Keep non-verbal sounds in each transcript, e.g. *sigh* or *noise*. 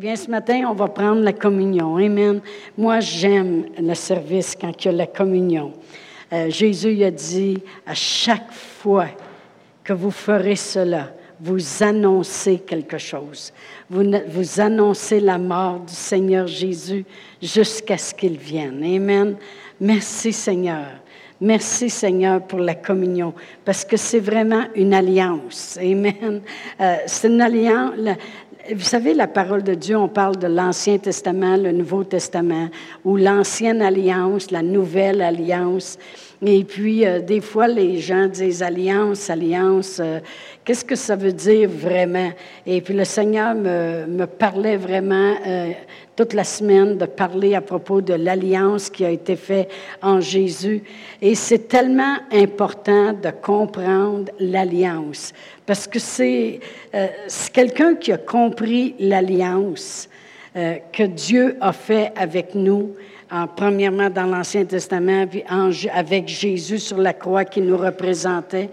Eh bien, ce matin, on va prendre la communion. Amen. Moi, j'aime le service quand il y a la communion. Euh, Jésus a dit, à chaque fois que vous ferez cela, vous annoncez quelque chose. Vous, vous annoncez la mort du Seigneur Jésus jusqu'à ce qu'il vienne. Amen. Merci Seigneur. Merci Seigneur pour la communion, parce que c'est vraiment une alliance. Amen. Euh, c'est une alliance. Vous savez, la parole de Dieu, on parle de l'Ancien Testament, le Nouveau Testament, ou l'Ancienne Alliance, la Nouvelle Alliance. Et puis, euh, des fois, les gens disent alliance, alliance, euh, qu'est-ce que ça veut dire vraiment? Et puis, le Seigneur me, me parlait vraiment euh, toute la semaine de parler à propos de l'alliance qui a été faite en Jésus. Et c'est tellement important de comprendre l'alliance, parce que c'est quelqu'un qui a compris l'alliance que Dieu a fait avec nous premièrement dans l'Ancien Testament, avec Jésus sur la croix qui nous représentait.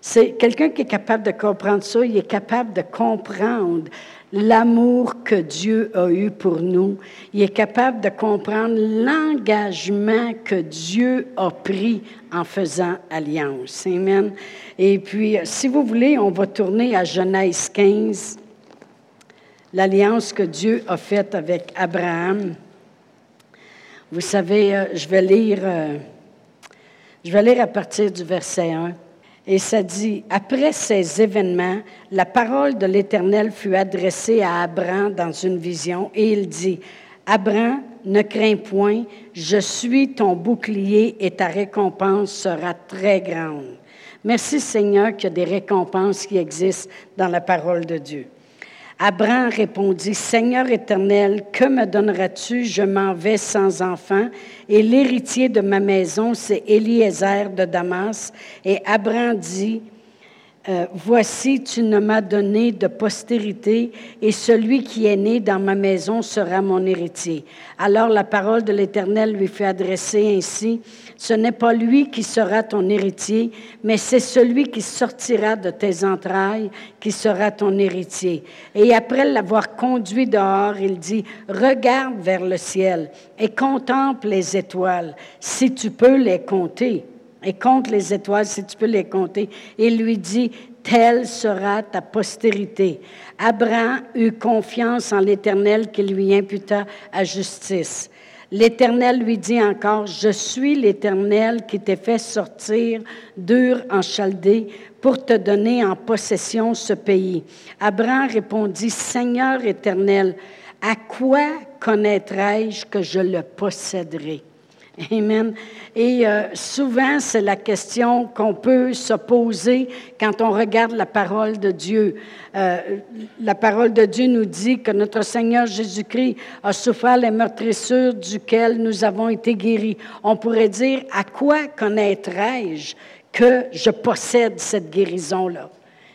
C'est quelqu'un qui est capable de comprendre ça, il est capable de comprendre l'amour que Dieu a eu pour nous. Il est capable de comprendre l'engagement que Dieu a pris en faisant alliance. Amen. Et puis, si vous voulez, on va tourner à Genèse 15, l'alliance que Dieu a faite avec Abraham. Vous savez, euh, je vais lire, euh, je vais lire à partir du verset 1. Et ça dit, après ces événements, la parole de l'Éternel fut adressée à Abraham dans une vision, et il dit, Abraham, ne crains point, je suis ton bouclier et ta récompense sera très grande. Merci Seigneur qu'il y a des récompenses qui existent dans la parole de Dieu. Abraham répondit, Seigneur éternel, que me donneras-tu? Je m'en vais sans enfant, et l'héritier de ma maison, c'est Eliezer de Damas. Et Abraham dit, euh, Voici, tu ne m'as donné de postérité, et celui qui est né dans ma maison sera mon héritier. Alors la parole de l'Éternel lui fut adressée ainsi, Ce n'est pas lui qui sera ton héritier, mais c'est celui qui sortira de tes entrailles qui sera ton héritier. Et après l'avoir conduit dehors, il dit, Regarde vers le ciel et contemple les étoiles, si tu peux les compter et compte les étoiles si tu peux les compter. Il lui dit, telle sera ta postérité. Abraham eut confiance en l'Éternel qui lui imputa à justice. L'Éternel lui dit encore, Je suis l'Éternel qui t'ai fait sortir d'Ur en Chaldée pour te donner en possession ce pays. Abraham répondit, Seigneur éternel, à quoi connaîtrai-je que je le posséderai? *laughs* Amen. Et euh, souvent, c'est la question qu'on peut se poser quand on regarde la parole de Dieu. Euh, la parole de Dieu nous dit que notre Seigneur Jésus-Christ a souffert les meurtrissures duquel nous avons été guéris. On pourrait dire, à quoi connaîtrai-je que je possède cette guérison-là?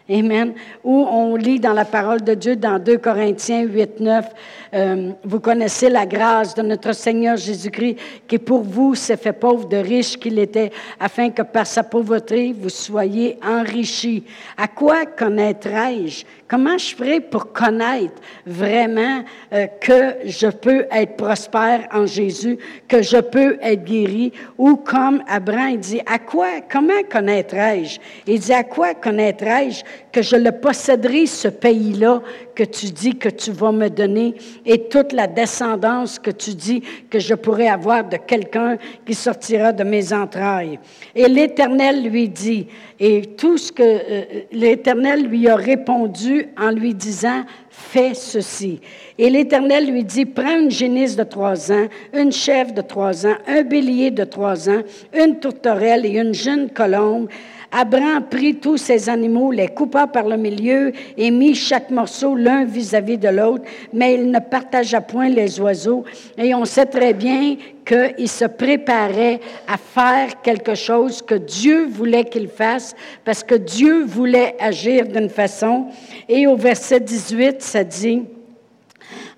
Amen. Ou on lit dans la parole de Dieu dans 2 Corinthiens 8, 9, euh, vous connaissez la grâce de notre Seigneur Jésus-Christ qui pour vous s'est fait pauvre de riche qu'il était, afin que par sa pauvreté vous soyez enrichis. À quoi connaîtrai-je? Comment je ferai pour connaître vraiment euh, que je peux être prospère en Jésus, que je peux être guéri? Ou comme Abraham dit, à quoi, comment connaîtrai-je? Il dit, à quoi connaîtrai-je que je le posséderai, ce pays-là que tu dis que tu vas me donner et toute la descendance que tu dis que je pourrai avoir de quelqu'un qui sortira de mes entrailles. Et l'Éternel lui dit, et tout ce que euh, l'Éternel lui a répondu en lui disant, fais ceci. Et l'Éternel lui dit, prends une génisse de trois ans, une chèvre de trois ans, un bélier de trois ans, une tourterelle et une jeune colombe, Abraham prit tous ces animaux, les coupa par le milieu et mit chaque morceau l'un vis-à-vis de l'autre, mais il ne partagea point les oiseaux. Et on sait très bien qu'il se préparait à faire quelque chose que Dieu voulait qu'il fasse, parce que Dieu voulait agir d'une façon. Et au verset 18, ça dit,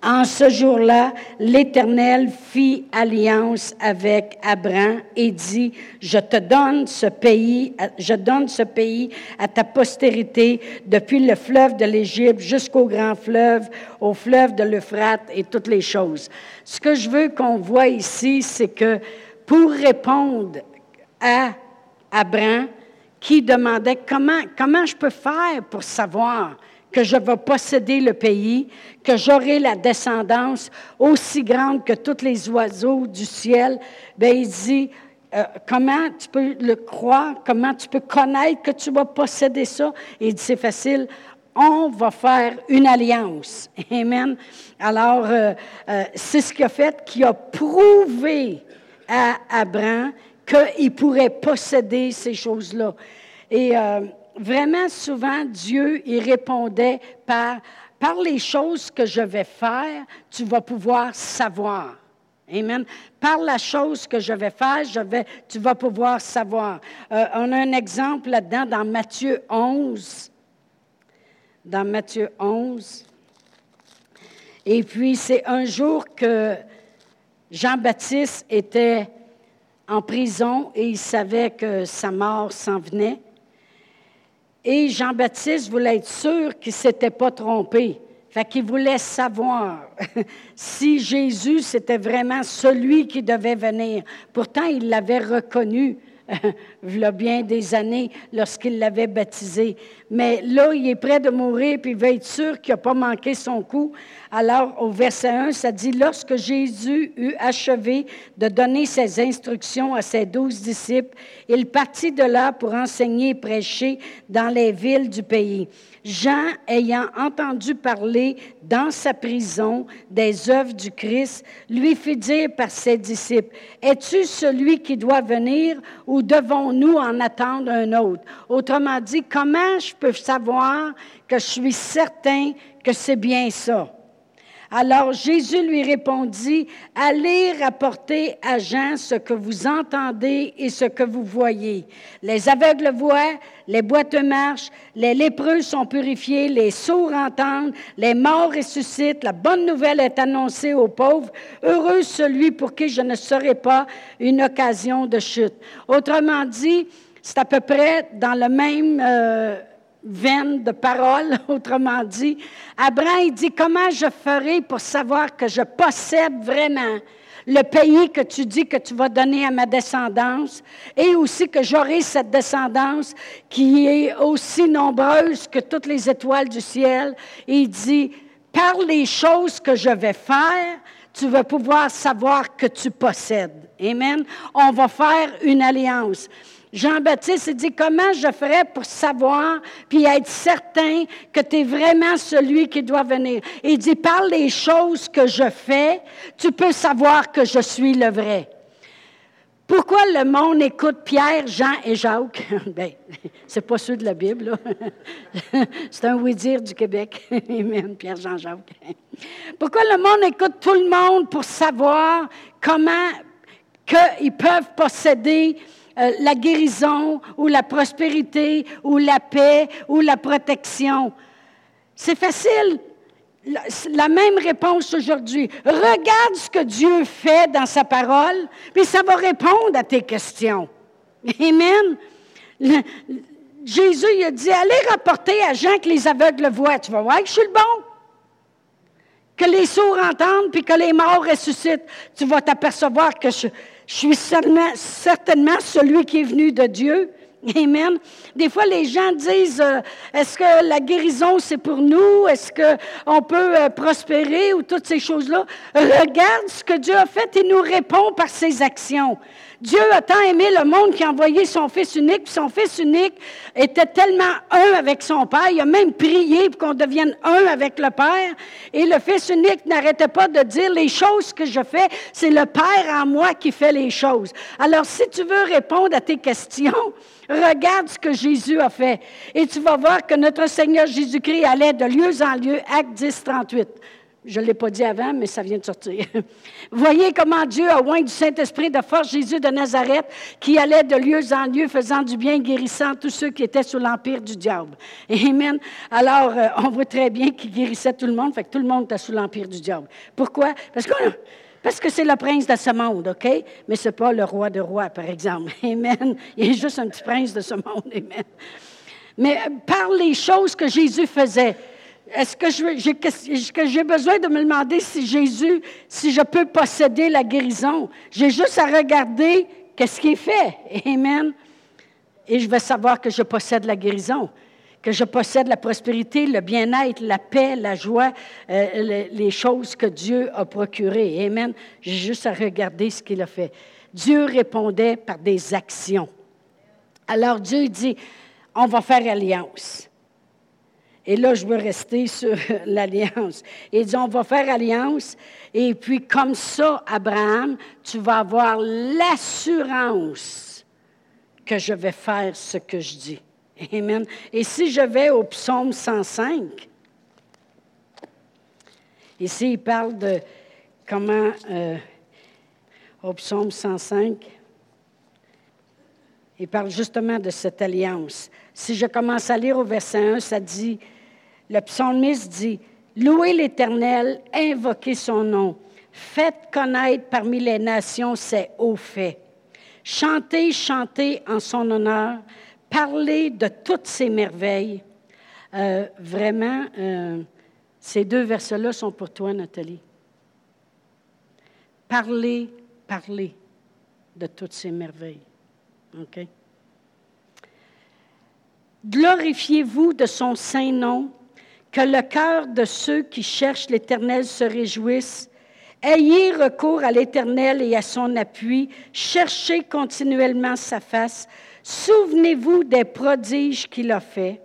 En ce jour-là, l'Éternel fit alliance avec Abraham et dit, je te donne ce pays, je donne ce pays à ta postérité depuis le fleuve de l'Égypte jusqu'au grand fleuve, au fleuve de l'Euphrate et toutes les choses. Ce que je veux qu'on voit ici, c'est que pour répondre à Abraham, qui demandait comment, comment je peux faire pour savoir que je vais posséder le pays, que j'aurai la descendance aussi grande que tous les oiseaux du ciel, bien, il dit, euh, comment tu peux le croire, comment tu peux connaître que tu vas posséder ça? il dit, c'est facile, on va faire une alliance. *laughs* Amen. Alors, euh, euh, c'est ce qu'il a fait, qui a prouvé à Abraham qu'il pourrait posséder ces choses-là. Et vraiment souvent, Dieu, il répondait par, par les choses que je vais faire, tu vas pouvoir savoir. Amen. Par la chose que je vais faire, tu vas pouvoir savoir. Euh, on a un exemple là-dedans dans Matthieu 11. Dans Matthieu 11. Et puis, c'est un jour que Jean-Baptiste était en prison et il savait que sa mort s'en venait. Et Jean-Baptiste voulait être sûr qu'il ne s'était pas trompé. Fait qu'il voulait savoir *laughs* si Jésus, c'était vraiment celui qui devait venir. Pourtant, il l'avait reconnu *laughs* il y a bien des années lorsqu'il l'avait baptisé. Mais là, il est prêt de mourir, puis il veut être sûr qu'il n'a pas manqué son coup. Alors, au verset 1, ça dit, lorsque Jésus eut achevé de donner ses instructions à ses douze disciples, il partit de là pour enseigner et prêcher dans les villes du pays. Jean, ayant entendu parler dans sa prison des œuvres du Christ, lui fit dire par ses disciples, Es-tu celui qui doit venir ou devons-nous en attendre un autre? Autrement dit, comment je peux savoir que je suis certain que c'est bien ça? Alors Jésus lui répondit, Allez rapporter à Jean ce que vous entendez et ce que vous voyez. Les aveugles voient, les boîtes marchent, les lépreux sont purifiés, les sourds entendent, les morts ressuscitent, la bonne nouvelle est annoncée aux pauvres. Heureux celui pour qui je ne serai pas une occasion de chute. Autrement dit, c'est à peu près dans le même... Euh, veine de parole, *laughs* autrement dit. Abraham, il dit, comment je ferai pour savoir que je possède vraiment le pays que tu dis que tu vas donner à ma descendance et aussi que j'aurai cette descendance qui est aussi nombreuse que toutes les étoiles du ciel? il dit, par les choses que je vais faire, tu vas pouvoir savoir que tu possèdes. Amen. On va faire une alliance. Jean-Baptiste dit, comment je ferais pour savoir, puis être certain que tu es vraiment celui qui doit venir? Il dit, par les choses que je fais, tu peux savoir que je suis le vrai. Pourquoi le monde écoute Pierre, Jean et Jacques? *laughs* Bien, c'est pas ceux de la Bible, *laughs* c'est un oui-dire du Québec. *laughs* Amen, Pierre, Jean, Jacques. Pourquoi le monde écoute tout le monde pour savoir comment qu'ils peuvent posséder euh, la guérison ou la prospérité ou la paix ou la protection. C'est facile. La, même réponse aujourd'hui. Regarde ce que Dieu fait dans sa parole, puis ça va répondre à tes questions. Amen. Jésus il a dit, allez rapporter à Jean que les aveugles voient. Tu vas voir que je suis le bon. Que les sourds entendent, puis que les morts ressuscitent. Tu vas t'apercevoir que je, je suis certainement, celui qui est venu de Dieu. Amen. Des fois, les gens disent, euh, est-ce que la guérison, c'est pour nous? Est-ce qu'on peut euh, prospérer ou toutes ces choses-là? Regarde ce que Dieu a fait et nous répond par ses actions. Dieu a tant aimé le monde qu'il a envoyé son Fils unique, puis son Fils unique était tellement un avec son Père, il a même prié pour qu'on devienne un avec le Père, et le Fils unique n'arrêtait pas de dire, les choses que je fais, c'est le Père en moi qui fait les choses. Alors, si tu veux répondre à tes questions, regarde ce que Jésus a fait, et tu vas voir que notre Seigneur Jésus-Christ allait de lieu en lieu, acte 10, 38. Je ne l'ai pas dit avant, mais ça vient de sortir. *laughs* Voyez comment Dieu a oint du Saint-Esprit de force Jésus de Nazareth, qui allait de lieu en lieu, faisant du bien, guérissant tous ceux qui étaient sous l'empire du diable. Amen. Alors, euh, on voit très bien qu'il guérissait tout le monde, fait que tout le monde était sous l'empire du diable. Pourquoi? Parce que, parce que c'est le prince de ce monde, OK? Mais ce n'est pas le roi de rois, par exemple. *laughs* Amen. Il est juste un petit prince de ce monde. Amen. Mais euh, par les choses que Jésus faisait, est-ce que j'ai besoin de me demander si Jésus, si je peux posséder la guérison? J'ai juste à regarder qu'est-ce qu'il fait. Amen. Et je vais savoir que je possède la guérison, que je possède la prospérité, le bien-être, la paix, la joie, euh, les choses que Dieu a procurées. Amen. J'ai juste à regarder ce qu'il a fait. Dieu répondait par des actions. Alors Dieu dit, on va faire alliance. Et là, je veux rester sur *laughs* l'alliance. Il dit, on va faire alliance. Et puis, comme ça, Abraham, tu vas avoir l'assurance que je vais faire ce que je dis. Amen. Et si je vais au psaume 105, ici, il parle de comment, euh, au psaume 105, il parle justement de cette alliance. Si je commence à lire au verset 1, ça dit, le psalmiste dit, Louez l'Éternel, invoquez son nom, faites connaître parmi les nations ses hauts faits. Chantez, chantez en son honneur, parlez de toutes ses merveilles. Euh, vraiment, euh, ces deux versets-là sont pour toi, Nathalie. Parlez, parlez de toutes ces merveilles. OK? Glorifiez-vous de son saint nom que le cœur de ceux qui cherchent l'Éternel se réjouisse. Ayez recours à l'Éternel et à son appui. Cherchez continuellement sa face. Souvenez-vous des prodiges qu'il a faits,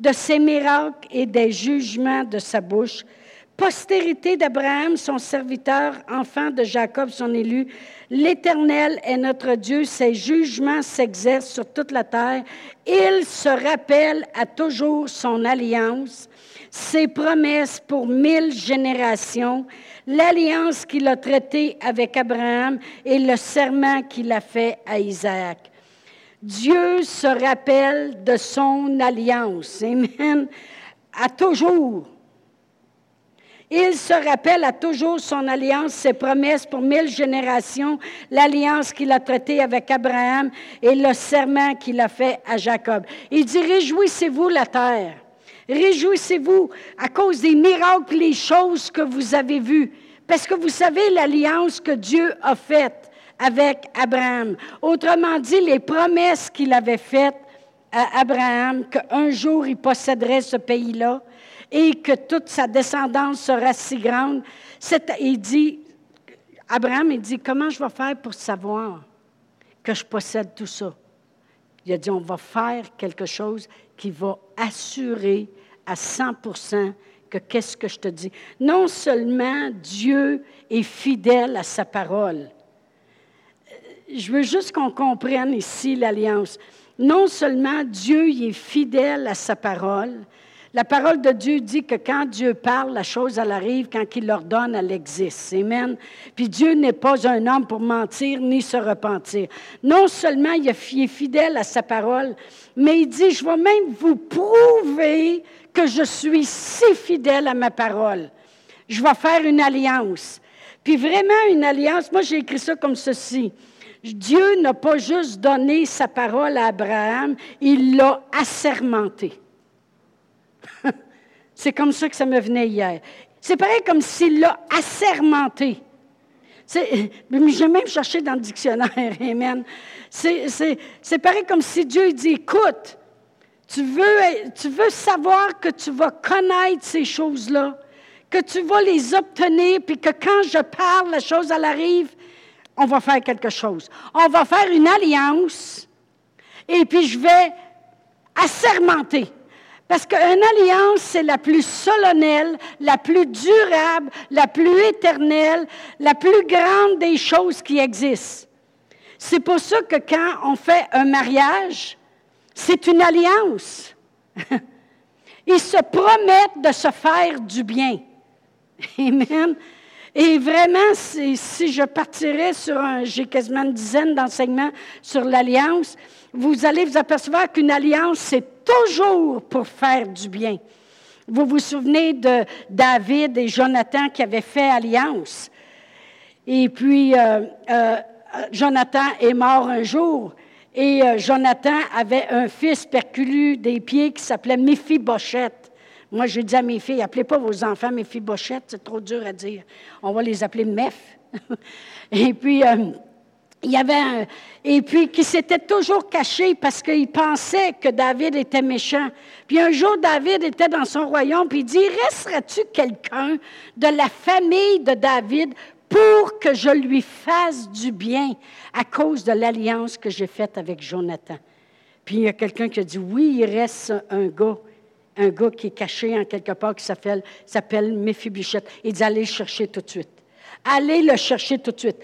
de ses miracles et des jugements de sa bouche. Postérité d'Abraham, son serviteur, enfant de Jacob, son élu, l'Éternel est notre Dieu, ses jugements s'exercent sur toute la terre. Il se rappelle à toujours son alliance ses promesses pour mille générations, l'alliance qu'il a traitée avec Abraham et le serment qu'il a fait à Isaac. Dieu se rappelle de son alliance. Amen. À toujours. Il se rappelle à toujours son alliance, ses promesses pour mille générations, l'alliance qu'il a traitée avec Abraham et le serment qu'il a fait à Jacob. Il dit, réjouissez-vous la terre. Réjouissez-vous à cause des miracles, les choses que vous avez vues. Parce que vous savez l'alliance que Dieu a faite avec Abraham. Autrement dit, les promesses qu'il avait faites à Abraham, qu'un jour il posséderait ce pays-là et que toute sa descendance sera si grande. Il dit, Abraham, il dit, comment je vais faire pour savoir que je possède tout ça? Il a dit, on va faire quelque chose qui va assurer à 100% que qu'est-ce que je te dis. Non seulement Dieu est fidèle à sa parole. Je veux juste qu'on comprenne ici l'alliance. Non seulement Dieu est fidèle à sa parole, la parole de Dieu dit que quand Dieu parle, la chose, elle arrive. Quand il l'ordonne, elle existe. Amen. Puis Dieu n'est pas un homme pour mentir ni se repentir. Non seulement il est fidèle à sa parole, mais il dit, je vais même vous prouver que je suis si fidèle à ma parole. Je vais faire une alliance. Puis vraiment une alliance, moi j'ai écrit ça comme ceci. Dieu n'a pas juste donné sa parole à Abraham, il l'a assermenté. C'est comme ça que ça me venait hier. C'est pareil comme s'il l'a assermenté. J'ai même cherché dans le dictionnaire, *laughs* Amen. C'est pareil comme si Dieu dit, écoute, tu veux, tu veux savoir que tu vas connaître ces choses-là, que tu vas les obtenir, puis que quand je parle, la chose, elle arrive, on va faire quelque chose. On va faire une alliance, et puis je vais assermenter. Parce qu'une alliance, c'est la plus solennelle, la plus durable, la plus éternelle, la plus grande des choses qui existent. C'est pour ça que quand on fait un mariage, c'est une alliance. *laughs* Ils se promettent de se faire du bien. *laughs* Amen. Et vraiment, si je partirais sur un, j'ai quasiment une dizaine d'enseignements sur l'alliance, vous allez vous apercevoir qu'une alliance, c'est toujours pour faire du bien. Vous vous souvenez de David et Jonathan qui avaient fait alliance? Et puis, euh, euh, Jonathan est mort un jour. Et euh, Jonathan avait un fils perculu des pieds qui s'appelait Méphibosheth. Moi, je dis à mes filles, appelez pas vos enfants bochettes, c'est trop dur à dire. On va les appeler Mef. *laughs* et puis, il y avait un, et puis qui s'était toujours caché parce qu'il pensait que David était méchant. Puis un jour, David était dans son royaume, puis il dit, resteras-tu quelqu'un de la famille de David pour que je lui fasse du bien à cause de l'alliance que j'ai faite avec Jonathan? Puis il y a quelqu'un qui a dit, oui, il reste un gars un gars qui est caché en quelque part qui s'appelle, s'appelle. Il dit allez le chercher tout de suite. Allez le chercher tout de suite.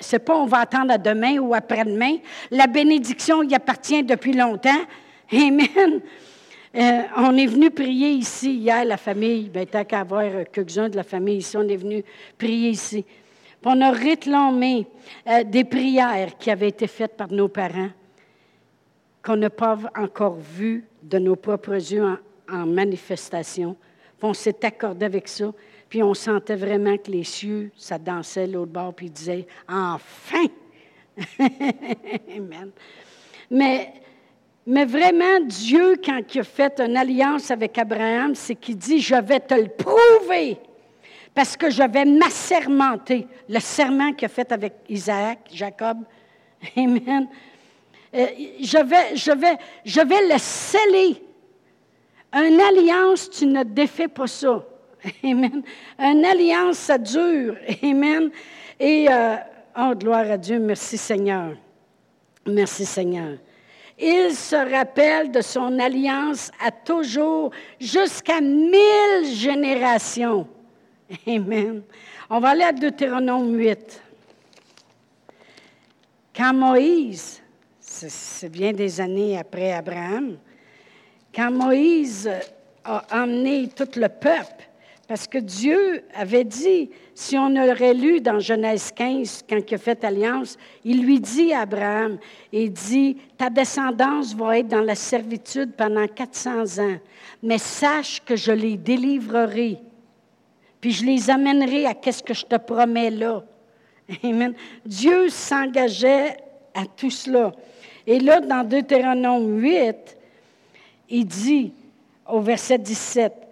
C'est pas on va attendre à demain ou après-demain. La bénédiction y appartient depuis longtemps. Amen. Euh, on est venu prier ici hier, la famille. Bien, tant qu'à avoir quelques-uns de la famille ici, on est venu prier ici. Puis on a réclamé euh, des prières qui avaient été faites par nos parents, qu'on n'a pas encore vues de nos propres yeux en, en manifestation. Puis on s'est accordé avec ça. Puis on sentait vraiment que les cieux, ça dansait l'autre bord, puis ils disaient Enfin *laughs* Amen. Mais, mais vraiment, Dieu, quand il a fait une alliance avec Abraham, c'est qu'il dit Je vais te le prouver. Parce que je vais m'assermenter. Le serment qu'il a fait avec Isaac, Jacob. *laughs* Amen. Euh, je, vais, je, vais, je vais le sceller une alliance, tu ne défais pas ça. *laughs* Amen. Une alliance, ça dure. Amen. Et, euh, oh, gloire à Dieu, merci Seigneur. Merci Seigneur. Il se rappelle de son alliance à toujours, jusqu'à mille générations. Amen. On va aller à Deutéronome 8. Quand Moïse, c'est bien des années après Abraham, quand Moïse a emmené tout le peuple, parce que Dieu avait dit, si on aurait lu dans Genèse 15, quand il a fait alliance, il lui dit à Abraham, il dit, ta descendance va être dans la servitude pendant 400 ans, mais sache que je les délivrerai, puis je les amènerai à qu'est-ce que je te promets là. Amen. Dieu s'engageait à tout cela. Et là, dans Deutéronome 8, il dit au verset 17,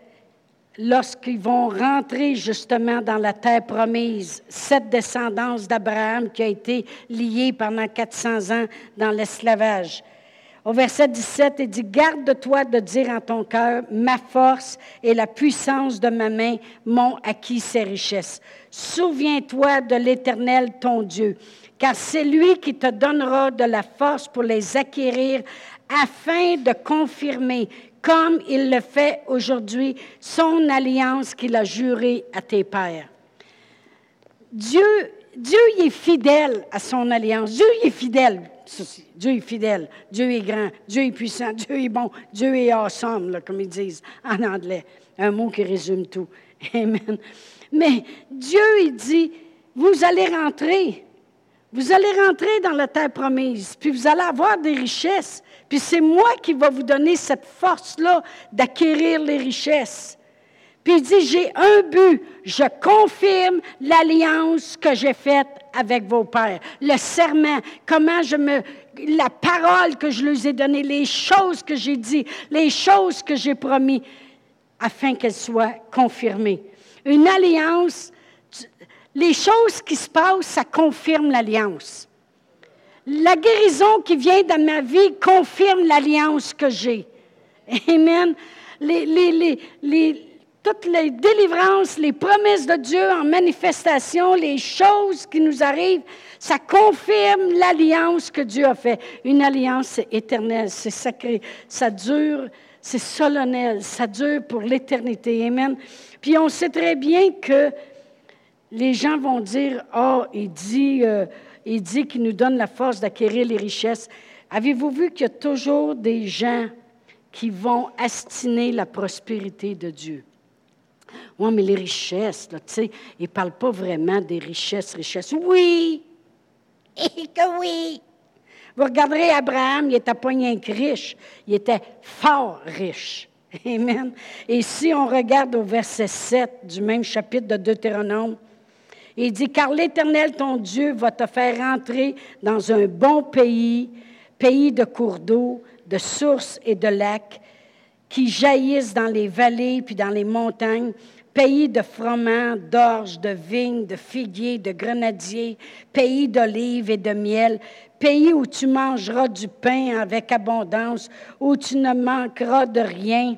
lorsqu'ils vont rentrer justement dans la terre promise, cette descendance d'Abraham qui a été liée pendant 400 ans dans l'esclavage. Au verset 17, il dit, Garde-toi de dire en ton cœur, ma force et la puissance de ma main m'ont acquis ces richesses. Souviens-toi de l'Éternel, ton Dieu, car c'est lui qui te donnera de la force pour les acquérir afin de confirmer, comme il le fait aujourd'hui, son alliance qu'il a jurée à tes pères. Dieu, Dieu est fidèle à son alliance. Dieu est fidèle. Dieu est fidèle. Dieu est grand. Dieu est puissant. Dieu est bon. Dieu est awesome, comme ils disent en anglais. Un mot qui résume tout. *laughs* Amen. Mais Dieu, il dit, vous allez rentrer. Vous allez rentrer dans la terre promise, puis vous allez avoir des richesses. Puis c'est moi qui va vous donner cette force-là d'acquérir les richesses. Puis il dit, j'ai un but, je confirme l'alliance que j'ai faite avec vos pères, le serment, comment je me, la parole que je leur ai donnée, les choses que j'ai dit, les choses que j'ai promis, afin qu'elles soient confirmées. Une alliance, les choses qui se passent, ça confirme l'alliance. La guérison qui vient dans ma vie confirme l'alliance que j'ai. Amen. toutes les délivrances, les promesses de Dieu en manifestation, les choses qui nous arrivent, ça confirme l'alliance que Dieu a faite. Une alliance éternelle, c'est sacré, ça dure, c'est solennel, ça dure pour l'éternité. Amen. Puis on sait très bien que les gens vont dire, oh, il dit... Euh, il dit qu'il nous donne la force d'acquérir les richesses. Avez-vous vu qu'il y a toujours des gens qui vont astiner la prospérité de Dieu? Oui, mais les richesses, tu sais, il ne parle pas vraiment des richesses, richesses. Oui! Et *laughs* que oui! Vous regarderez Abraham, il n'était pas rien que riche, il était fort riche. *laughs* Amen. Et si on regarde au verset 7 du même chapitre de Deutéronome, il dit, car l'Éternel, ton Dieu, va te faire entrer dans un bon pays, pays de cours d'eau, de sources et de lacs, qui jaillissent dans les vallées puis dans les montagnes, pays de froment, d'orge, de vignes, de figuiers, de grenadiers, pays d'olives et de miel, pays où tu mangeras du pain avec abondance, où tu ne manqueras de rien.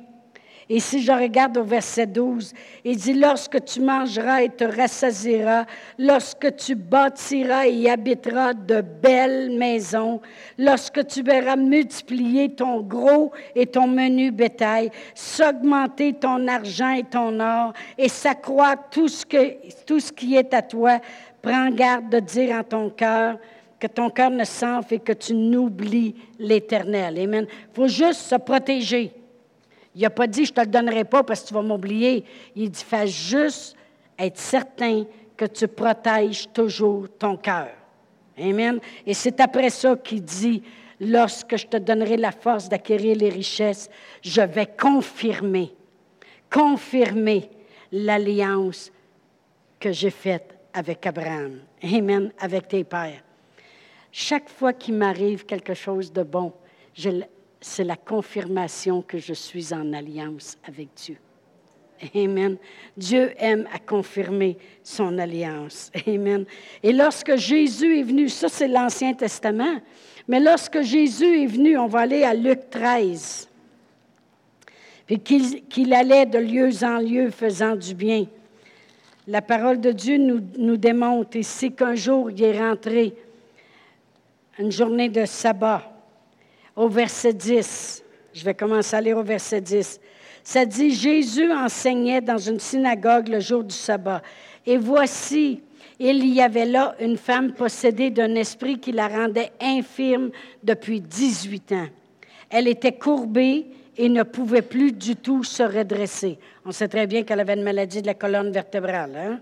Et si je regarde au verset 12, il dit, lorsque tu mangeras et te rassasieras, lorsque tu bâtiras et habiteras de belles maisons, lorsque tu verras multiplier ton gros et ton menu bétail, s'augmenter ton argent et ton or, et s'accroître tout ce, que, tout ce qui est à toi, prends garde de dire en ton cœur, que ton cœur ne s'enfle et que tu n'oublies l'Éternel. Amen. Il faut juste se protéger. Il n'a pas dit, je ne te le donnerai pas parce que tu vas m'oublier. Il dit, fais juste être certain que tu protèges toujours ton cœur. Amen. Et c'est après ça qu'il dit, lorsque je te donnerai la force d'acquérir les richesses, je vais confirmer, confirmer l'alliance que j'ai faite avec Abraham. Amen. Avec tes pères. Chaque fois qu'il m'arrive quelque chose de bon, c'est la confirmation que je suis en alliance avec Dieu. Amen. Dieu aime à confirmer son alliance. Amen. Et lorsque Jésus est venu, ça c'est l'Ancien Testament, mais lorsque Jésus est venu, on va aller à Luc 13, puis qu'il allait de lieu en lieu faisant du bien. La parole de Dieu nous, nous démontre ici qu'un jour il est rentré une journée de sabbat, au verset 10. Je vais commencer à lire au verset 10. Ça dit, Jésus enseignait dans une synagogue le jour du sabbat. Et voici, il y avait là une femme possédée d'un esprit qui la rendait infirme depuis 18 ans. Elle était courbée et ne pouvait plus du tout se redresser. On sait très bien qu'elle avait une maladie de la colonne vertébrale. Hein?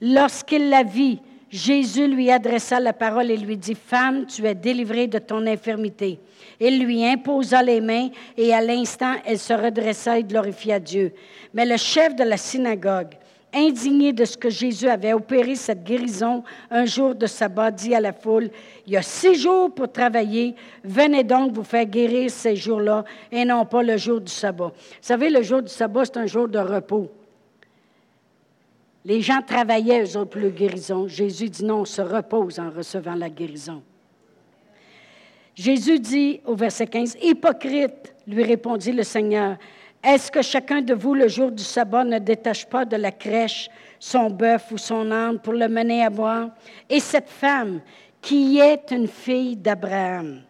Lorsqu'il la vit, Jésus lui adressa la parole et lui dit, Femme, tu es délivrée de ton infirmité. Il lui imposa les mains et à l'instant, elle se redressa et glorifia Dieu. Mais le chef de la synagogue, indigné de ce que Jésus avait opéré cette guérison un jour de sabbat, dit à la foule, Il y a six jours pour travailler, venez donc vous faire guérir ces jours-là et non pas le jour du sabbat. Vous savez, le jour du sabbat, c'est un jour de repos. Les gens travaillaient, eux autres, pour le guérison. Jésus dit non, on se repose en recevant la guérison. Jésus dit au verset 15, Hypocrite, lui répondit le Seigneur, est-ce que chacun de vous, le jour du sabbat, ne détache pas de la crèche son bœuf ou son âne pour le mener à boire? Et cette femme, qui est une fille d'Abraham,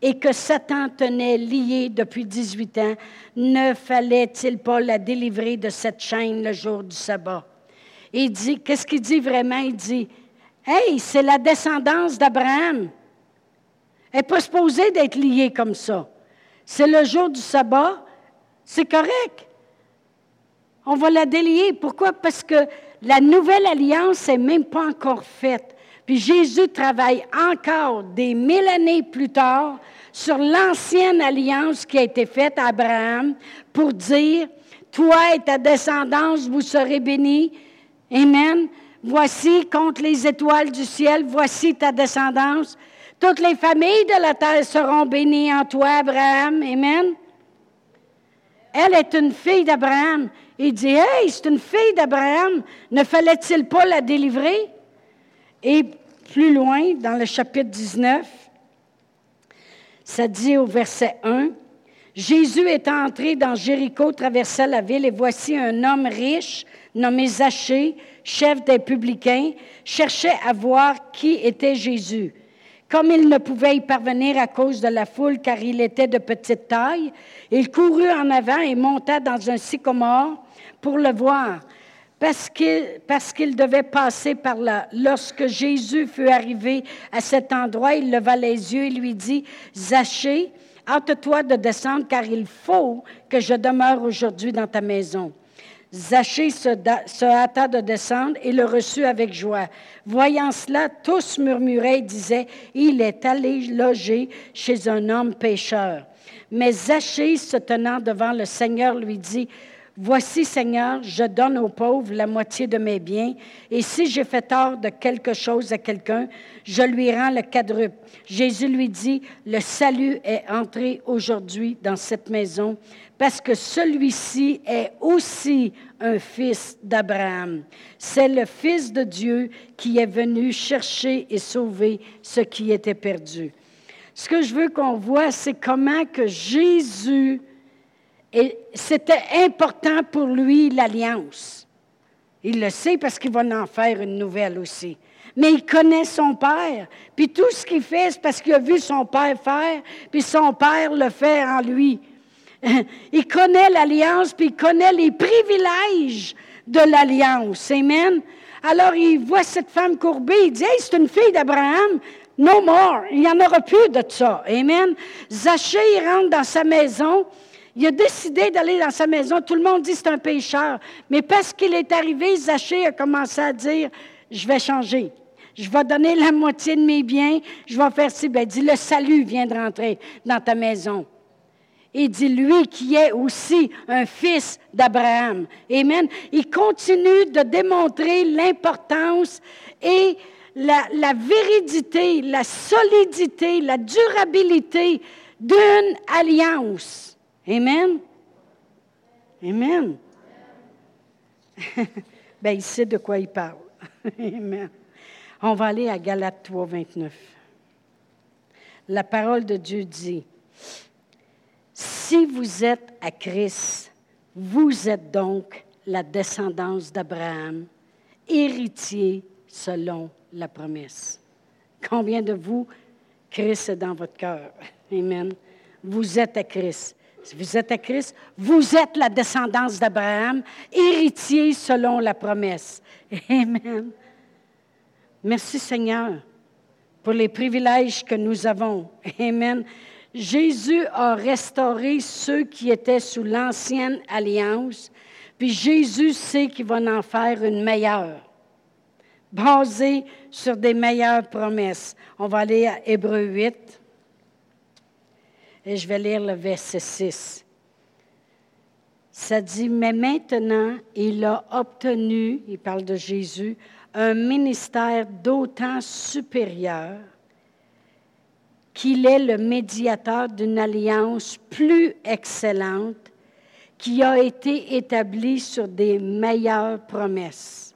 et que Satan tenait liée depuis 18 ans, ne fallait-il pas la délivrer de cette chaîne le jour du sabbat? Il dit, qu'est-ce qu'il dit vraiment? Il dit, Hey, c'est la descendance d'Abraham. Elle n'est pas supposée d'être liée comme ça. C'est le jour du sabbat, c'est correct. On va la délier. Pourquoi? Parce que la nouvelle alliance n'est même pas encore faite. Puis Jésus travaille encore des mille années plus tard sur l'ancienne alliance qui a été faite à Abraham pour dire, toi et ta descendance, vous serez bénis Amen. Voici contre les étoiles du ciel, voici ta descendance. Toutes les familles de la terre seront bénies en toi, Abraham. Amen. Elle est une fille d'Abraham. Il dit, Hey, c'est une fille d'Abraham. Ne fallait-il pas la délivrer? Et plus loin, dans le chapitre 19, ça dit au verset 1, Jésus est entré dans Jéricho, traversa la ville, et voici un homme riche nommé Zachée, chef des publicains, cherchait à voir qui était Jésus. Comme il ne pouvait y parvenir à cause de la foule, car il était de petite taille, il courut en avant et monta dans un sycomore pour le voir, parce qu'il, devait passer par là. Lorsque Jésus fut arrivé à cet endroit, il leva les yeux et lui dit, Zachée, hâte-toi de descendre, car il faut que je demeure aujourd'hui dans ta maison. Zachée se, hâta de descendre et le reçut avec joie. Voyant cela, tous murmuraient et disaient, Il est allé loger chez un homme pécheur. Mais Zachée, se tenant devant le Seigneur, lui dit, Voici, Seigneur, je donne aux pauvres la moitié de mes biens, et si j'ai fait tort de quelque chose à quelqu'un, je lui rends le quadruple. Jésus lui dit, le salut est entré aujourd'hui dans cette maison, parce que celui-ci est aussi un fils d'Abraham. C'est le Fils de Dieu qui est venu chercher et sauver ce qui était perdu. Ce que je veux qu'on voit, c'est comment que Jésus et c'était important pour lui, l'alliance. Il le sait parce qu'il va en faire une nouvelle aussi. Mais il connaît son père. Puis tout ce qu'il fait, c'est parce qu'il a vu son père faire, puis son père le fait en lui. *laughs* Il connaît l'alliance, puis il connaît les privilèges de l'alliance. Amen. Alors il voit cette femme courbée, il dit, hey, c'est une fille d'Abraham. No more. Il n'y en aura plus de ça. Amen. Zachée, il rentre dans sa maison. Il a décidé d'aller dans sa maison. Tout le monde dit c'est un pécheur. Mais parce qu'il est arrivé, Zachée a commencé à dire Je vais changer. Je vais donner la moitié de mes biens. Je vais faire ci. Ben, dit Le salut vient de rentrer dans ta maison. Et dit lui qui est aussi un fils d'Abraham. Amen. Il continue de démontrer l'importance et la, la véridité, la solidité, la durabilité d'une alliance. Amen. Amen. *laughs* ben, il sait de quoi il parle. *laughs* Amen. On va aller à Galates 3, 29. La parole de Dieu dit, si vous êtes à Christ, vous êtes donc la descendance d'Abraham, héritier selon la promesse. Combien de vous, Christ est dans votre cœur? Amen. Vous êtes à Christ. Si vous êtes à Christ, vous êtes la descendance d'Abraham, héritier selon la promesse. Amen. Merci Seigneur pour les privilèges que nous avons. Amen. Jésus a restauré ceux qui étaient sous l'ancienne alliance, puis Jésus sait qu'il va en faire une meilleure, basée sur des meilleures promesses. On va aller à Hébreu 8. Et je vais lire le verset 6. Ça dit, mais maintenant, il a obtenu, il parle de Jésus, un ministère d'autant supérieur qu'il est le médiateur d'une alliance plus excellente qui a été établie sur des meilleures promesses.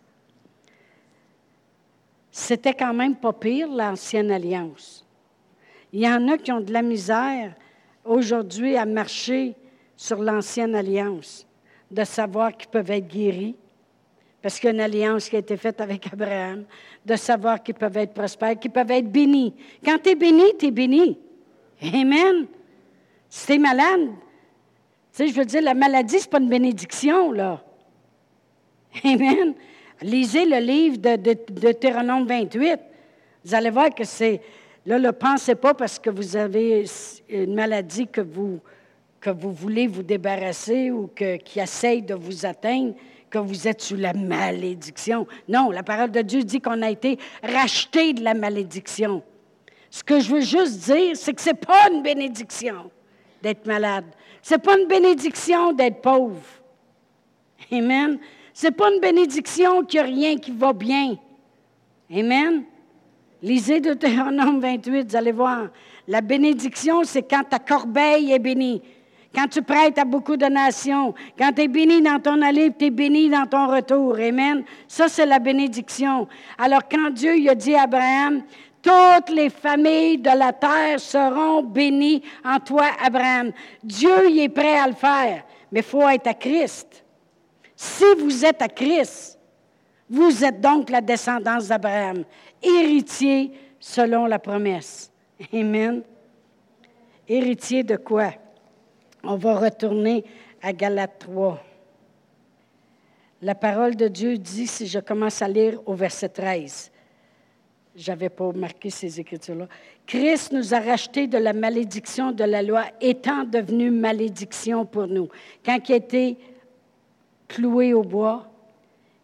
C'était quand même pas pire, l'ancienne alliance. Il y en a qui ont de la misère aujourd'hui à marcher sur l'ancienne alliance, de savoir qu'ils peuvent être guéris, parce qu'il y a une alliance qui a été faite avec Abraham, de savoir qu'ils peuvent être prospères, qu'ils peuvent être bénis. Quand tu es béni, tu es béni. Amen. Si tu es malade, tu sais, je veux dire, la maladie, ce n'est pas une bénédiction, là. Amen. Lisez le livre de, de, de 28. Vous allez voir que c'est Là, ne pensez pas parce que vous avez une maladie que vous, que vous voulez vous débarrasser ou que, qui essaye de vous atteindre que vous êtes sous la malédiction. Non, la parole de Dieu dit qu'on a été racheté de la malédiction. Ce que je veux juste dire, c'est que ce n'est pas une bénédiction d'être malade. Ce n'est pas une bénédiction d'être pauvre. Amen. Ce n'est pas une bénédiction qu'il n'y a rien qui va bien. Amen. Lisez Deutéronome 28, vous allez voir. La bénédiction, c'est quand ta corbeille est bénie. Quand tu prêtes à beaucoup de nations, quand tu es béni dans ton aller, tu es béni dans ton retour. Amen. Ça, c'est la bénédiction. Alors, quand Dieu il a dit à Abraham, toutes les familles de la terre seront bénies en toi, Abraham. Dieu il est prêt à le faire, mais il faut être à Christ. Si vous êtes à Christ, vous êtes donc la descendance d'Abraham héritier selon la promesse. Amen. Héritier de quoi? On va retourner à Galates 3. La parole de Dieu dit, si je commence à lire au verset 13, j'avais pas marqué ces écritures-là. Christ nous a rachetés de la malédiction de la loi, étant devenu malédiction pour nous. Quand il a cloué au bois,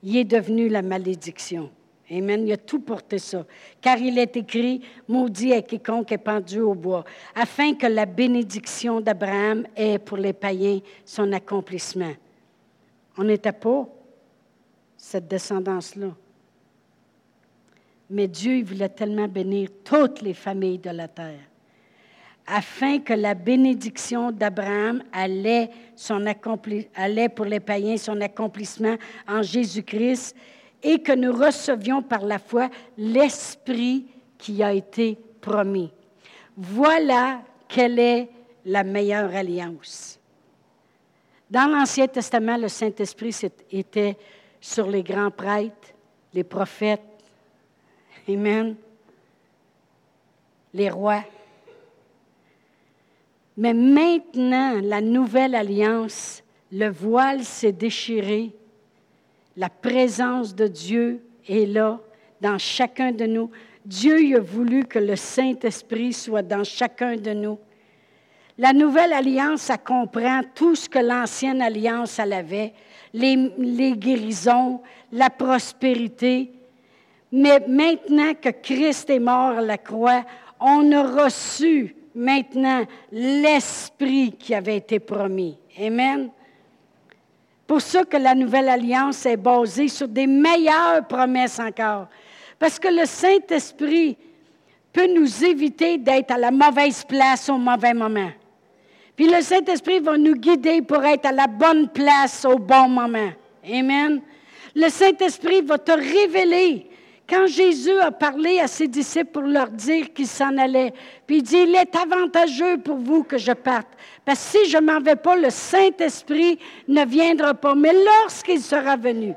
il est devenu la malédiction. Amen. Il a tout porté ça. Car il est écrit, maudit est quiconque est pendu au bois, afin que la bénédiction d'Abraham ait pour les païens son accomplissement. On n'était pas cette descendance-là. Mais Dieu voulait tellement bénir toutes les familles de la terre, afin que la bénédiction d'Abraham allait, allait pour les païens son accomplissement en Jésus-Christ et que nous recevions par la foi l'Esprit qui a été promis. Voilà quelle est la meilleure alliance. Dans l'Ancien Testament, le Saint-Esprit était sur les grands prêtres, les prophètes, Amen, les rois. Mais maintenant, la nouvelle alliance, le voile s'est déchiré la présence de Dieu est là dans chacun de nous. Dieu a voulu que le Saint-Esprit soit dans chacun de nous. La nouvelle alliance, ça comprend tout ce que l'ancienne alliance elle avait, les, les guérisons, la prospérité. Mais maintenant que Christ est mort à la croix, on a reçu maintenant l'Esprit qui avait été promis. Amen pour ça que la nouvelle alliance est basée sur des meilleures promesses encore. Parce que le Saint-Esprit peut nous éviter d'être à la mauvaise place au mauvais moment. Puis le Saint-Esprit va nous guider pour être à la bonne place au bon moment. Amen. Le Saint-Esprit va te révéler quand Jésus a parlé à ses disciples pour leur dire qu'il s'en allait, puis il dit, il est avantageux pour vous que je parte, parce que si je m'en vais pas, le Saint-Esprit ne viendra pas. Mais lorsqu'il sera venu,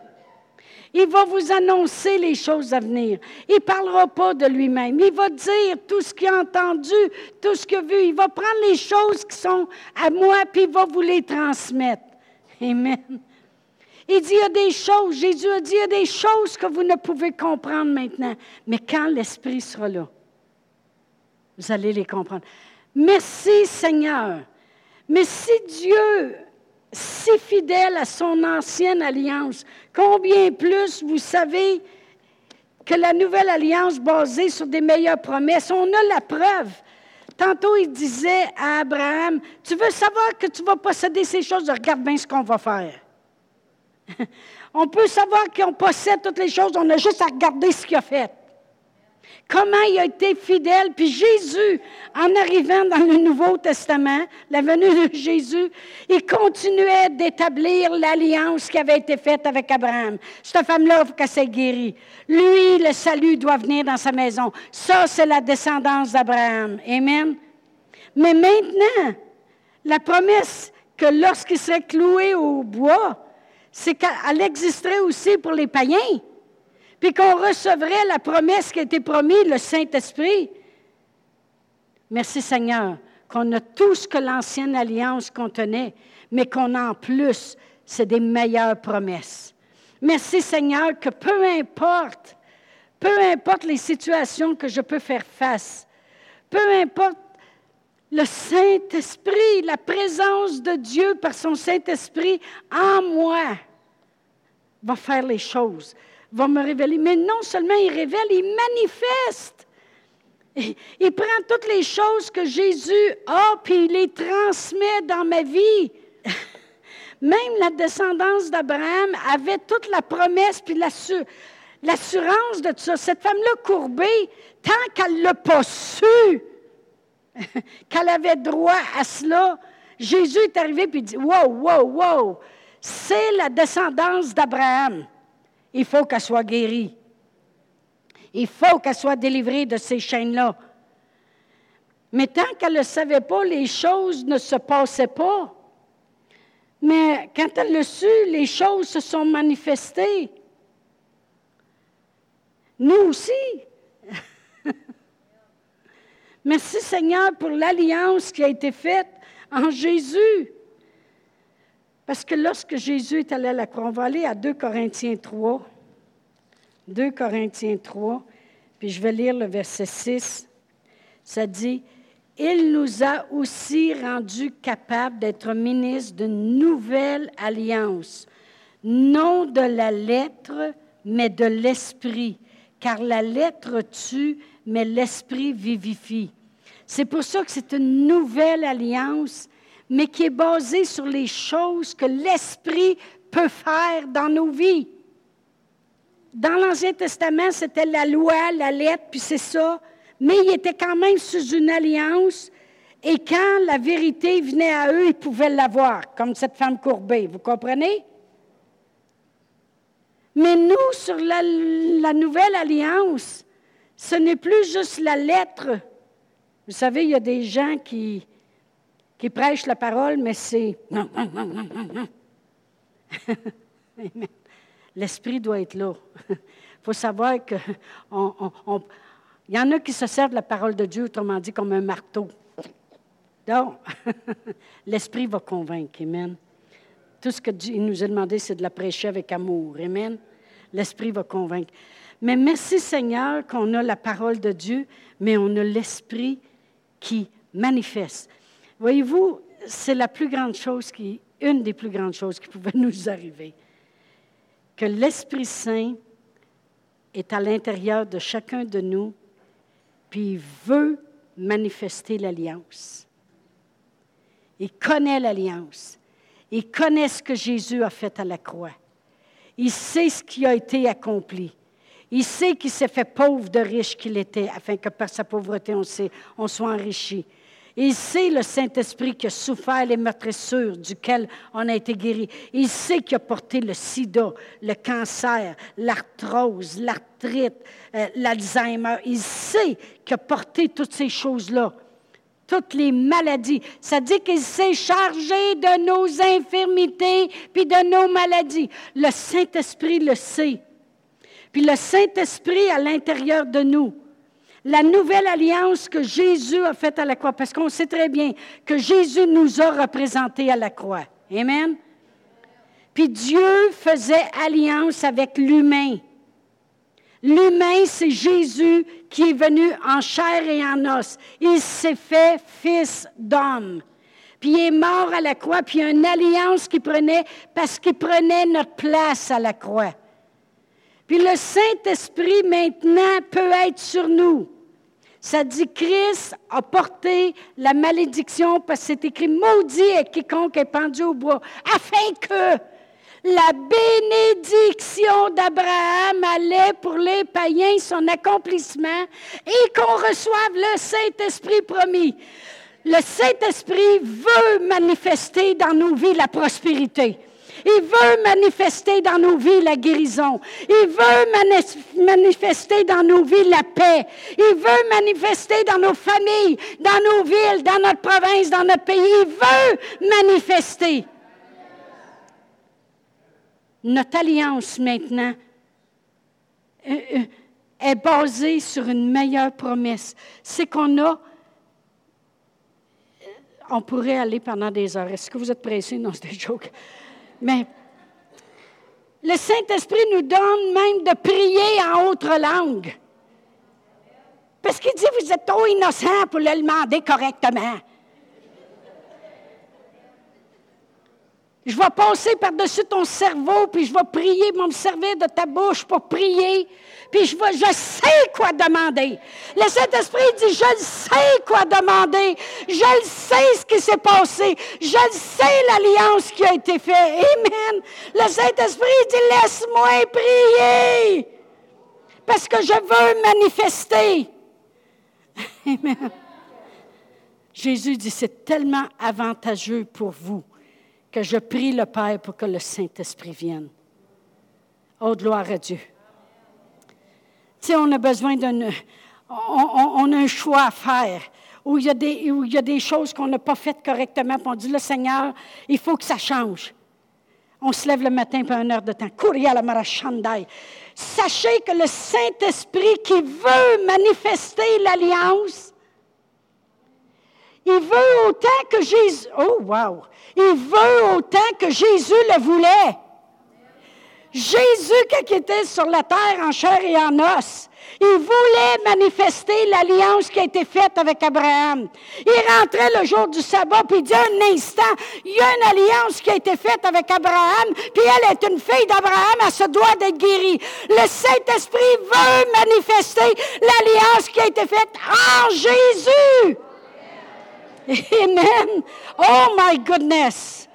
il va vous annoncer les choses à venir. Il ne parlera pas de lui-même. Il va dire tout ce qu'il a entendu, tout ce qu'il a vu. Il va prendre les choses qui sont à moi, puis il va vous les transmettre. Amen. Il dit, il y a des choses, Jésus a dit, il y a des choses que vous ne pouvez comprendre maintenant. Mais quand l'Esprit sera là, vous allez les comprendre. Merci Seigneur. Mais si Dieu, si fidèle à son ancienne alliance, combien plus vous savez que la nouvelle alliance basée sur des meilleures promesses, on a la preuve. Tantôt, il disait à Abraham, tu veux savoir que tu vas posséder ces choses, regarde bien ce qu'on va faire. *laughs* On peut savoir qu'on possède toutes les choses, on a juste à regarder ce qu'il a fait. Comment il a été fidèle. Puis Jésus, en arrivant dans le Nouveau Testament, la venue de Jésus, il continuait d'établir l'alliance qui avait été faite avec Abraham. Cette femme-là, il faut qu'elle s'est guérie. Lui, le salut doit venir dans sa maison. Ça, c'est la descendance d'Abraham. Amen. Mais maintenant, la promesse que lorsqu'il serait cloué au bois, c'est qu'elle existerait aussi pour les païens, puis qu'on recevrait la promesse qui a été promise, le Saint-Esprit. Merci Seigneur, qu'on a tout ce que l'ancienne alliance contenait, mais qu'on a en plus, c'est des meilleures promesses. Merci Seigneur que peu importe, peu importe les situations que je peux faire face, peu importe le Saint-Esprit, la présence de Dieu par son Saint-Esprit en moi va faire les choses, va me révéler. Mais non seulement il révèle, il manifeste. Il, prend toutes les choses que Jésus a, puis il les transmet dans ma vie. Même la descendance d'Abraham avait toute la promesse, puis l'assurance de tout ça. Cette femme-là courbée, tant qu'elle ne l'a pas su, *laughs* qu'elle avait droit à cela. Jésus est arrivé et dit Wow, wow, wow, c'est la descendance d'Abraham. Il faut qu'elle soit guérie. Il faut qu'elle soit délivrée de ces chaînes-là. Mais tant qu'elle ne savait pas, les choses ne se passaient pas. Mais quand elle le su, les choses se sont manifestées. Nous aussi. Merci Seigneur pour l'alliance qui a été faite en Jésus. Parce que lorsque Jésus est allé à la croix, on va aller à 2 Corinthiens 3. 2 Corinthiens 3, puis je vais lire le verset 6. Ça dit, Il nous a aussi rendus capables d'être ministres d'une nouvelle alliance, non de la lettre, mais de l'esprit, car la lettre tue, mais l'esprit vivifie. C'est pour ça que c'est une nouvelle alliance, mais qui est basée sur les choses que l'esprit peut faire dans nos vies. Dans l'Ancien Testament, c'était la loi, la lettre, puis c'est ça, mais ils étaient quand même sous une alliance, et quand la vérité venait à eux, ils pouvaient l'avoir, comme cette femme courbée. Vous comprenez? Mais nous, sur la, nouvelle alliance, ce n'est plus juste la lettre. Vous savez, il y a des gens qui, prêchent la parole, mais c'est... *laughs* L'esprit doit être là. Il *laughs* faut savoir que y en a qui se servent de la parole de Dieu, autrement dit, comme un marteau. Donc, *laughs* l'esprit va convaincre. Amen. Tout ce qu'il nous a demandé, c'est de la prêcher avec amour. Amen. L'Esprit va convaincre. Mais merci Seigneur qu'on a la parole de Dieu, mais on a l'Esprit qui manifeste. Voyez-vous, c'est la plus grande chose qui, une des plus grandes choses qui pouvait nous arriver. Que l'Esprit Saint est à l'intérieur de chacun de nous, puis il veut manifester l'alliance. Il connaît l'alliance. Il connaît ce que Jésus a fait à la croix. Il sait ce qui a été accompli. Il sait qu'il s'est fait pauvre de riche qu'il était, afin que par sa pauvreté, on, soit enrichi. Il sait le Saint-Esprit qui a souffert les meurtrissures duquel on a été guéri. Il sait qu'il a porté le sida, le cancer, l'arthrose, l'arthrite, euh, l'Alzheimer. Il sait qu'il a porté toutes ces choses-là toutes les maladies. Ça dit qu'il s'est chargé de nos infirmités puis de nos maladies. Le Saint-Esprit le sait. Puis le Saint-Esprit à l'intérieur de nous. La nouvelle alliance que Jésus a faite à la croix, parce qu'on sait très bien que Jésus nous a représentés à la croix. Amen. Puis Dieu faisait alliance avec l'humain. L'humain, c'est Jésus qui est venu en chair et en os. Il s'est fait fils d'homme. Puis il est mort à la croix, puis il y a une alliance qu'il prenait parce qu'il prenait notre place à la croix. Puis le Saint-Esprit maintenant peut être sur nous. Ça dit Christ a porté la malédiction parce que c'est écrit maudit est quiconque est pendu au bois, afin que la bénédiction d'Abraham allait pour les païens, son accomplissement, et qu'on reçoive le Saint-Esprit promis. Le Saint-Esprit veut manifester dans nos vies la prospérité. Il veut manifester dans nos vies la guérison. Il veut manifester dans nos vies la paix. Il veut manifester dans nos familles, dans nos villes, dans notre province, dans notre pays. Il veut manifester. Notre alliance maintenant euh, euh, est basée sur une meilleure promesse. C'est qu'on a... On pourrait aller pendant des heures. Est-ce que vous êtes pressés? Non, c'est des jokes. Mais le Saint-Esprit nous donne même de prier en autre langue. Parce qu'il dit, vous êtes trop innocent pour le demander correctement. Je vais passer par-dessus ton cerveau, puis je vais prier, je me servir de ta bouche pour prier, puis je, vais, je sais quoi demander. Le Saint-Esprit dit, je sais quoi demander, je sais ce qui s'est passé, je sais l'alliance qui a été faite. Amen. Le Saint-Esprit dit, laisse-moi prier, parce que je veux manifester. Amen. Jésus dit, c'est tellement avantageux pour vous que je prie le Père pour que le Saint-Esprit vienne. Oh, gloire à Dieu. Tu sais, on a besoin d'un... On, a un choix à faire où il y a des, choses qu'on n'a pas faites correctement. Puis on dit, le Seigneur, il faut que ça change. On se lève le matin pour une heure de temps. Courir la marachandai. Sachez que le Saint-Esprit qui veut manifester l'alliance, il veut autant que Jésus. Oh, wow! Il veut autant que Jésus le voulait. Jésus, qui était sur la terre en chair et en os, Il voulait manifester l'alliance qui a été faite avec Abraham. Il rentrait le jour du sabbat, puis il dit un instant, il y a une alliance qui a été faite avec Abraham, puis elle est une fille d'Abraham, elle se doit d'être guérie. Le Saint-Esprit veut manifester l'alliance qui a été faite en Jésus. *laughs* Amen. Oh my goodness.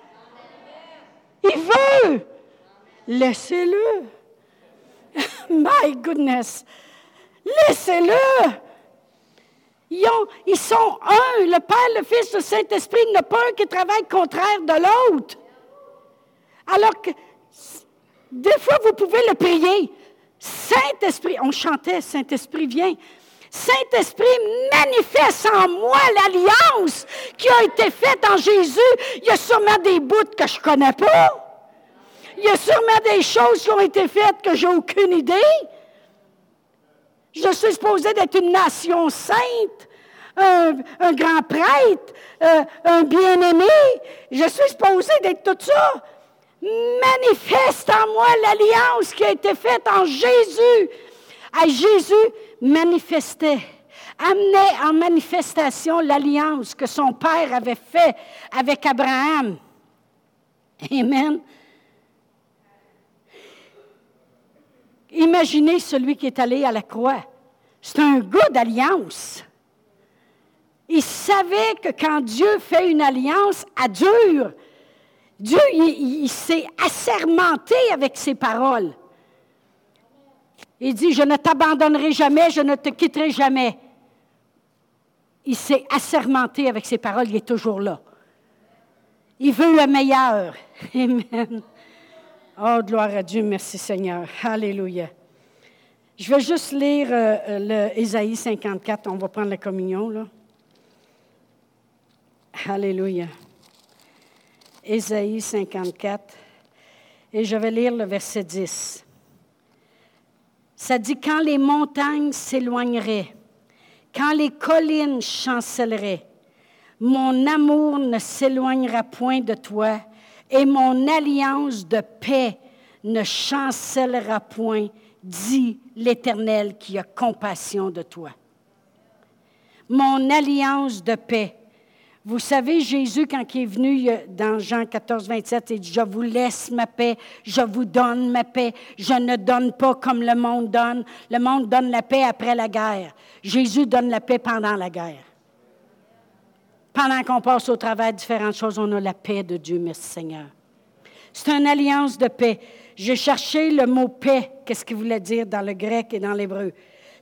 Il veut. Laissez-le. *laughs* My goodness. Laissez-le. Ils, ils, sont un. Le Père, le Fils, le Saint-Esprit, il n'y pas un qui travaille contraire de l'autre. Alors que des fois, vous pouvez le prier. Saint-Esprit, on chantait, Saint-Esprit vient. Saint-Esprit manifeste en moi l'alliance qui a été faite en Jésus. Il y a sûrement des bouts que je ne connais pas. Il y a sûrement des choses qui ont été faites que j'ai aucune idée. Je suis supposé d'être une nation sainte, un, grand prêtre, euh, un bien-aimé. Je suis supposé d'être tout ça. Manifeste en moi l'alliance qui a été faite en Jésus. À Jésus manifestait, amenait en manifestation l'alliance que son père avait faite avec Abraham. Amen. Imaginez celui qui est allé à la croix. C'est un gars d'alliance. Il savait que quand Dieu fait une alliance, à dur, Dieu, il s'est assermenté avec ses paroles. Il dit, je ne t'abandonnerai jamais, je ne te quitterai jamais. Il s'est assermenté avec ses paroles, il est toujours là. Il veut le meilleur. *laughs* Amen. Oh, gloire à Dieu, merci Seigneur. Alléluia. Je vais juste lire euh, le Ésaïe 54, on va prendre la communion, là. Alléluia. Ésaïe 54, et je vais lire le verset 10. Ça dit, quand les montagnes s'éloigneraient, quand les collines chancelleraient, mon amour ne s'éloignera point de toi et mon alliance de paix ne chancellera point, dit l'Éternel qui a compassion de toi. Mon alliance de paix vous savez, Jésus, quand il est venu dans Jean 14, 27, il dit, je vous laisse ma paix, je vous donne ma paix, je ne donne pas comme le monde donne. Le monde donne la paix après la guerre. Jésus donne la paix pendant la guerre. Pendant qu'on passe au travers de différentes choses, on a la paix de Dieu, merci Seigneur. C'est une alliance de paix. J'ai cherché le mot paix, qu'est-ce qu'il voulait dire dans le grec et dans l'hébreu?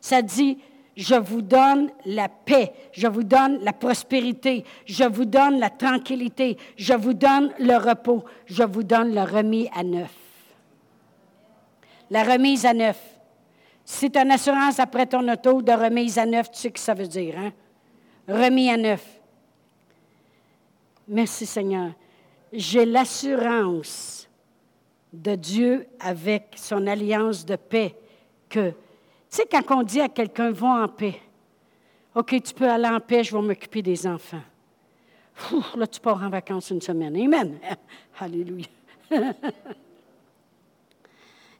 Ça dit je vous donne la paix, je vous donne la prospérité, je vous donne la tranquillité, je vous donne le repos, je vous donne le remis à neuf. La remise à neuf. C'est une assurance après ton auto de remise à neuf, tu sais ce que ça veut dire, hein? Remis à neuf. Merci Seigneur. J'ai l'assurance de Dieu avec son alliance de paix que tu sais, quand on dit à quelqu'un, va en paix. OK, tu peux aller en paix, je vais m'occuper des enfants. là, tu pars en vacances une semaine. Amen. *laughs* Alléluia. *laughs*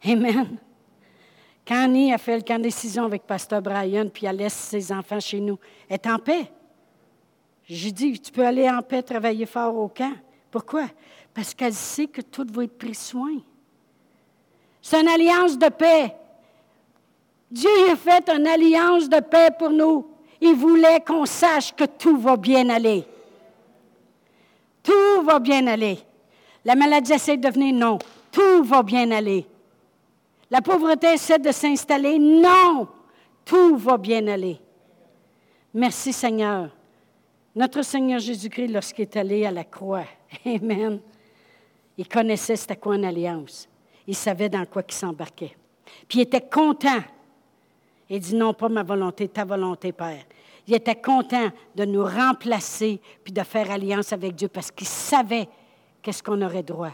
Amen. Quand Annie a fait le camp décision avec Pasteur Brian, puis elle laisse ses enfants chez nous, elle est en paix. J'ai dit, tu peux aller en paix, travailler fort au camp. Pourquoi? Parce qu'elle sait que tout va être pris soin. C'est une alliance de paix. Dieu a fait une alliance de paix pour nous. Il voulait qu'on sache que tout va bien aller. Tout va bien aller. La maladie essaie de venir, non. Tout va bien aller. La pauvreté essaie de s'installer, non. Tout va bien aller. Merci Seigneur. Notre Seigneur Jésus-Christ, lorsqu'il est allé à la croix, *laughs* Amen, il connaissait c'était quoi une alliance. Il savait dans quoi il s'embarquait. Puis il était content il dit non, pas ma volonté, ta volonté, Père. Il était content de nous remplacer puis de faire alliance avec Dieu parce qu'il savait qu'est-ce qu'on aurait droit.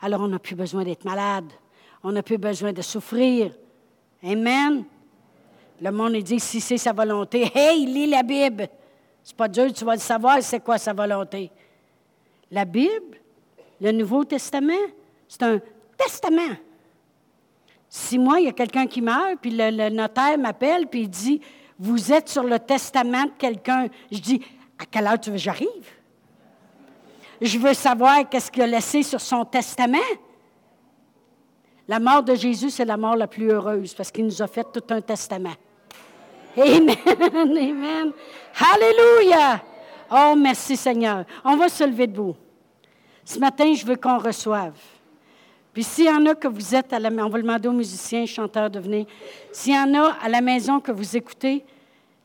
Alors on n'a plus besoin d'être malade. On n'a plus besoin de souffrir. Amen. Le monde dit si c'est sa volonté, hey, lis la Bible. C'est pas dur, tu vas le savoir, c'est quoi sa volonté. La Bible, le Nouveau Testament, c'est un testament. Si moi, il y a quelqu'un qui meurt, puis le, notaire m'appelle, puis il dit, vous êtes sur le testament de quelqu'un, je dis, à quelle heure tu veux que j'arrive? Je veux savoir qu'est-ce qu'il a laissé sur son testament. La mort de Jésus, c'est la mort la plus heureuse parce qu'il nous a fait tout un testament. Amen, *laughs* amen. Alléluia. Oh, merci Seigneur. On va se lever debout. Ce matin, je veux qu'on reçoive. Puis s'il y en a que vous êtes à la maison, on va demander aux musiciens, chanteurs de venir. S'il y en a à la maison que vous écoutez,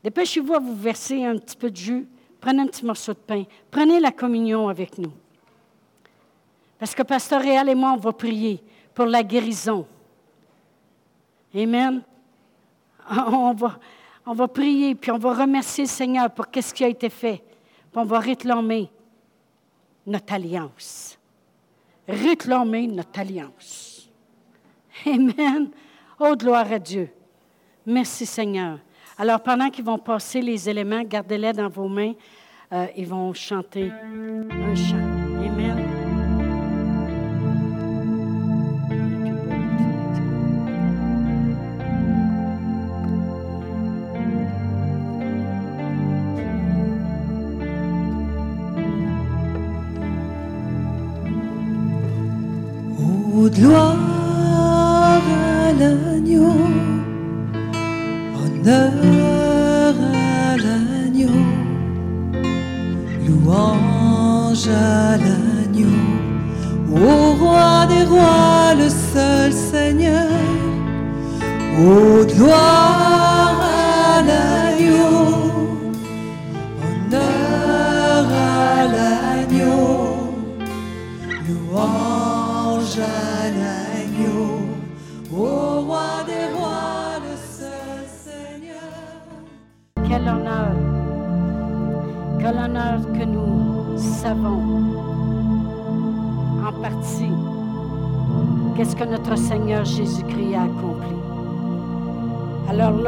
dépêchez-vous à vous verser un petit peu de jus. Prenez un petit morceau de pain. Prenez la communion avec nous. Parce que Pasteur Réal et moi, on va prier pour la guérison. Amen. *laughs* On va, on va prier, puis on va remercier le Seigneur pour ce qui a été fait. Puis on va réclamer notre alliance. Réclamer notre alliance. Amen. Oh, gloire à Dieu. Merci Seigneur. Alors, pendant qu'ils vont passer les éléments, gardez-les dans vos mains. Euh, ils vont chanter un chant. Gloire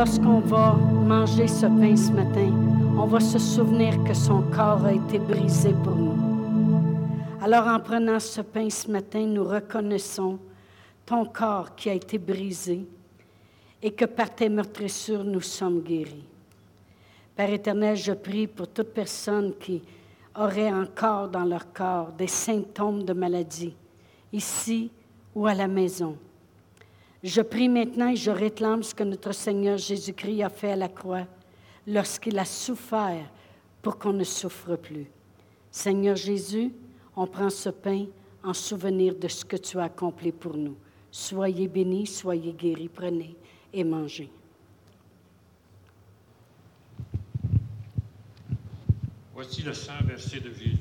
lorsqu'on va manger ce pain ce matin, on va se souvenir que son corps a été brisé pour nous. Alors en prenant ce pain ce matin, nous reconnaissons ton corps qui a été brisé et que par tes meurtrissures nous sommes guéris. Père éternel, je prie pour toute personne qui aurait encore dans leur corps des symptômes de maladie, ici ou à la maison. Je prie maintenant et je réclame ce que notre Seigneur Jésus-Christ a fait à la croix lorsqu'il a souffert pour qu'on ne souffre plus. Seigneur Jésus, on prend ce pain en souvenir de ce que tu as accompli pour nous. Soyez bénis, soyez guéris, prenez et mangez. Voici le sang versé de Jésus.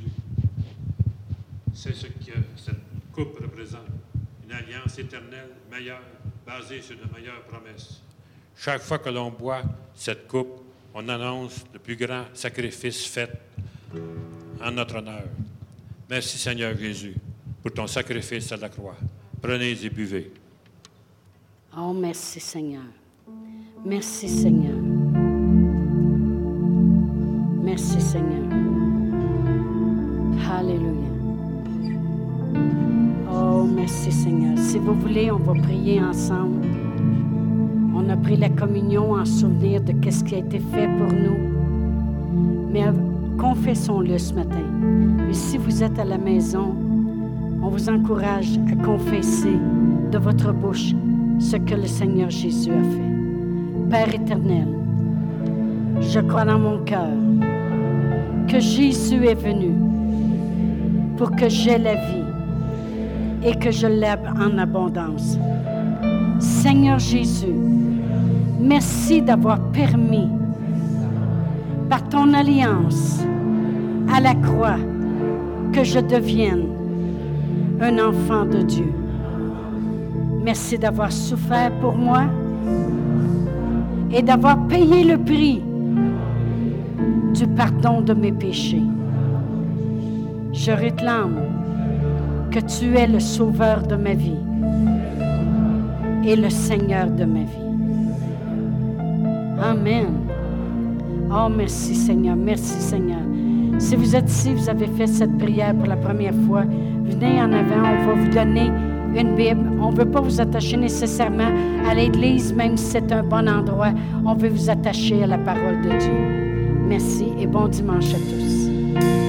C'est ce que cette coupe représente. Une alliance éternelle, meilleure, basée sur de meilleures promesses. Chaque fois que l'on boit cette coupe, on annonce le plus grand sacrifice fait en notre honneur. Merci Seigneur Jésus pour ton sacrifice à la croix. Prenez et buvez. Oh, merci Seigneur. Merci Seigneur. Merci Seigneur. Alléluia. Merci Seigneur. Si vous voulez, on va prier ensemble. On a pris la communion en souvenir de ce qui a été fait pour nous. Mais confessons-le ce matin. Et si vous êtes à la maison, on vous encourage à confesser de votre bouche ce que le Seigneur Jésus a fait. Père éternel, je crois dans mon cœur que Jésus est venu pour que j'aie la vie et que je l'aime en abondance. Seigneur Jésus, merci d'avoir permis par ton alliance à la croix que je devienne un enfant de Dieu. Merci d'avoir souffert pour moi et d'avoir payé le prix du pardon de mes péchés. Je réclame tu es le sauveur de ma vie et le Seigneur de ma vie. Amen. Oh, merci Seigneur, merci Seigneur. Si vous êtes ici, vous avez fait cette prière pour la première fois, venez en avant, on va vous donner une Bible. On ne veut pas vous attacher nécessairement à l'Église, même si c'est un bon endroit. On veut vous attacher à la parole de Dieu. Merci et bon dimanche à tous.